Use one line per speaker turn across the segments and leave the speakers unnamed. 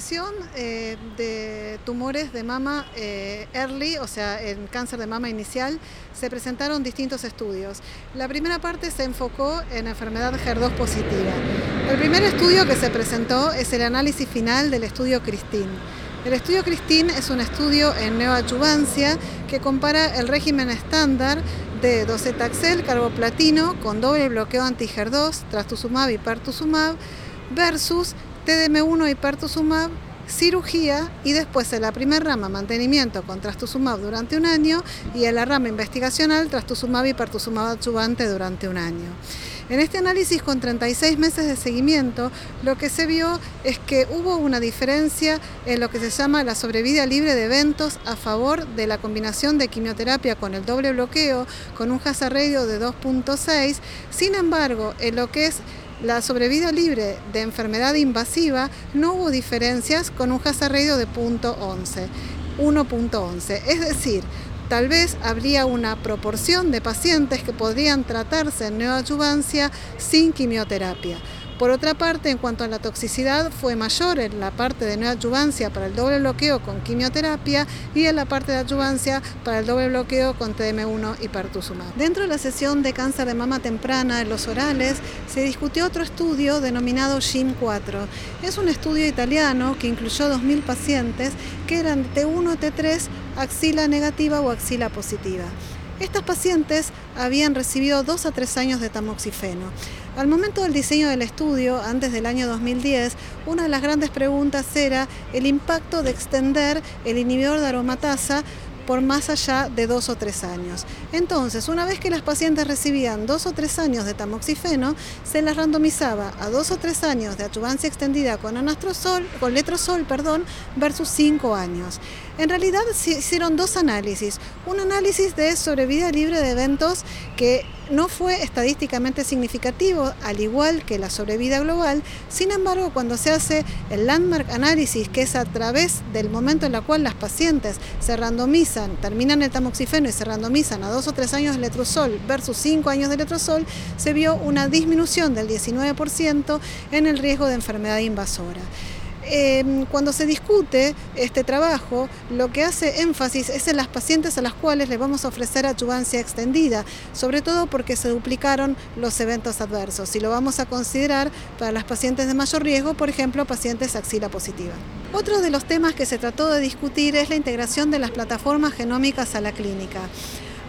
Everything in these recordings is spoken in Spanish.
sesión eh, de tumores de mama eh, early, o sea, en cáncer de mama inicial, se presentaron distintos estudios. La primera parte se enfocó en enfermedad HER2 positiva. El primer estudio que se presentó es el análisis final del estudio Christine. El estudio Christine es un estudio en neoadyuvancia que compara el régimen estándar de docetaxel carboplatino con doble bloqueo anti-HER2, trastuzumab y pertuzumab versus TDM1 y pertuzumab, cirugía y después en la primera rama mantenimiento con trastuzumab durante un año y en la rama investigacional trastuzumab y pertuzumab adyuvante durante un año. En este análisis con 36 meses de seguimiento, lo que se vio es que hubo una diferencia en lo que se llama la sobrevida libre de eventos a favor de la combinación de quimioterapia con el doble bloqueo, con un hazard ratio de 2.6. Sin embargo, en lo que es la sobrevida libre de enfermedad invasiva no hubo diferencias con un hazard de 0.11, 1.11. Es decir, tal vez habría una proporción de pacientes que podrían tratarse en neoadyuvancia sin quimioterapia. Por otra parte, en cuanto a la toxicidad, fue mayor en la parte de neoadyuvancia para el doble bloqueo con quimioterapia y en la parte de adyuvancia para el doble bloqueo con TM1 y pertuzumab. Dentro de la sesión de cáncer de mama temprana en los orales, se discutió otro estudio denominado SHIM4. Es un estudio italiano que incluyó 2.000 pacientes que eran T1, T3, axila negativa o axila positiva. Estas pacientes habían recibido dos a tres años de tamoxifeno. Al momento del diseño del estudio, antes del año 2010, una de las grandes preguntas era el impacto de extender el inhibidor de aromatasa por más allá de dos o tres años. Entonces, una vez que las pacientes recibían dos o tres años de tamoxifeno, se las randomizaba a dos o tres años de adyuvancia extendida con anastrozol, con letrozol, perdón, versus cinco años. En realidad se hicieron dos análisis. Un análisis de sobrevida libre de eventos que no fue estadísticamente significativo, al igual que la sobrevida global. Sin embargo, cuando se hace el landmark análisis, que es a través del momento en el cual las pacientes se randomizan, terminan el tamoxifeno y se randomizan a dos o tres años de letrozol versus cinco años de letrozol, se vio una disminución del 19% en el riesgo de enfermedad invasora. Em, cuando se discute este trabajo, lo que hace énfasis es en las pacientes a las cuales les vamos a ofrecer adyuvancia extendida, sobre todo porque se duplicaron los eventos adversos y lo vamos a considerar para las pacientes de mayor riesgo, por ejemplo, pacientes axila positiva. Otro de los temas que se trató de discutir es la integración de las plataformas genómicas a la clínica.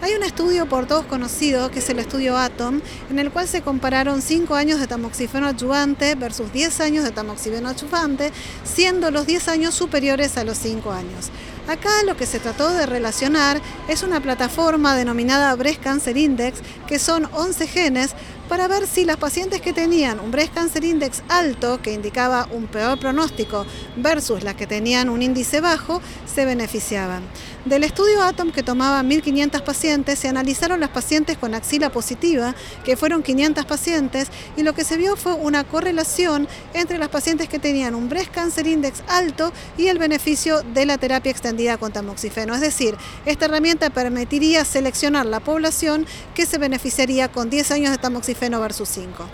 Hay un estudio por todos conocido, que es el estudio ATOM, en el cual se compararon 5 años de tamoxifeno adyuvante versus 10 años de tamoxifeno adyuvante, siendo los 10 años superiores a los 5 años. Acá lo que se trató de relacionar es una plataforma denominada Breast Cancer Index, que son 11 genes, para ver si las pacientes que tenían un Breast Cancer Index alto, que indicaba un peor pronóstico, versus las que tenían un índice bajo, se beneficiaban. Del estudio ATOM que tomaba 1.500 pacientes, se analizaron las pacientes con axila positiva, que fueron 500 pacientes, y lo que se vio fue una correlación entre las pacientes que tenían un Breast Cancer Index alto y el beneficio de la terapia extendida con tamoxifeno. Es decir, esta herramienta permitiría seleccionar la población que se beneficiaría con 10 años de tamoxifeno versus 5.